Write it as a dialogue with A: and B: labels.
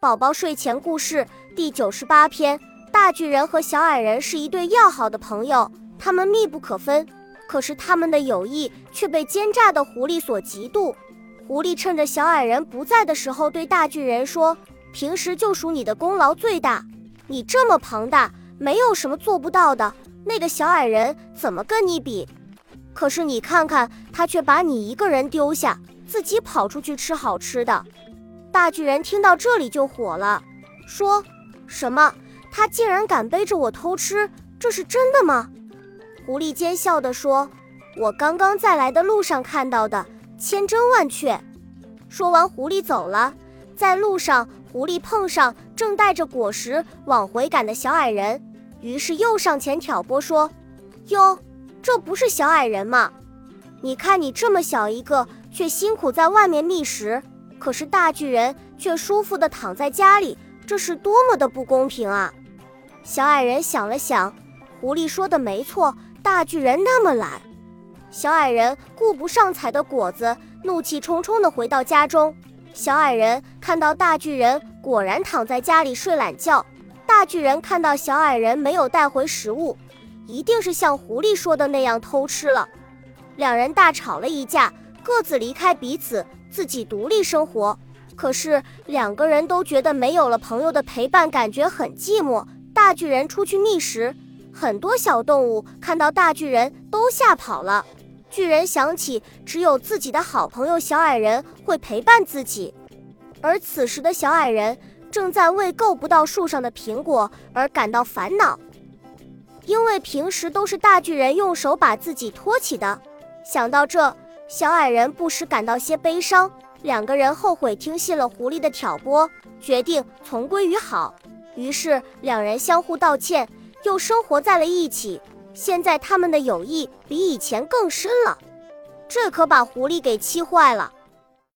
A: 宝宝睡前故事第九十八篇：大巨人和小矮人是一对要好的朋友，他们密不可分。可是他们的友谊却被奸诈的狐狸所嫉妒。狐狸趁着小矮人不在的时候，对大巨人说：“平时就属你的功劳最大，你这么庞大，没有什么做不到的。那个小矮人怎么跟你比？可是你看看，他却把你一个人丢下，自己跑出去吃好吃的。”大巨人听到这里就火了，说：“什么？他竟然敢背着我偷吃？这是真的吗？”狐狸奸笑地说：“我刚刚在来的路上看到的，千真万确。”说完，狐狸走了。在路上，狐狸碰上正带着果实往回赶的小矮人，于是又上前挑拨说：“哟，这不是小矮人吗？你看你这么小一个，却辛苦在外面觅食。”可是大巨人却舒服地躺在家里，这是多么的不公平啊！小矮人想了想，狐狸说的没错，大巨人那么懒。小矮人顾不上采的果子，怒气冲冲地回到家中。小矮人看到大巨人果然躺在家里睡懒觉，大巨人看到小矮人没有带回食物，一定是像狐狸说的那样偷吃了。两人大吵了一架，各自离开彼此。自己独立生活，可是两个人都觉得没有了朋友的陪伴，感觉很寂寞。大巨人出去觅食，很多小动物看到大巨人都吓跑了。巨人想起只有自己的好朋友小矮人会陪伴自己，而此时的小矮人正在为够不到树上的苹果而感到烦恼，因为平时都是大巨人用手把自己托起的。想到这。小矮人不时感到些悲伤，两个人后悔听信了狐狸的挑拨，决定重归于好。于是两人相互道歉，又生活在了一起。现在他们的友谊比以前更深了，这可把狐狸给气坏了。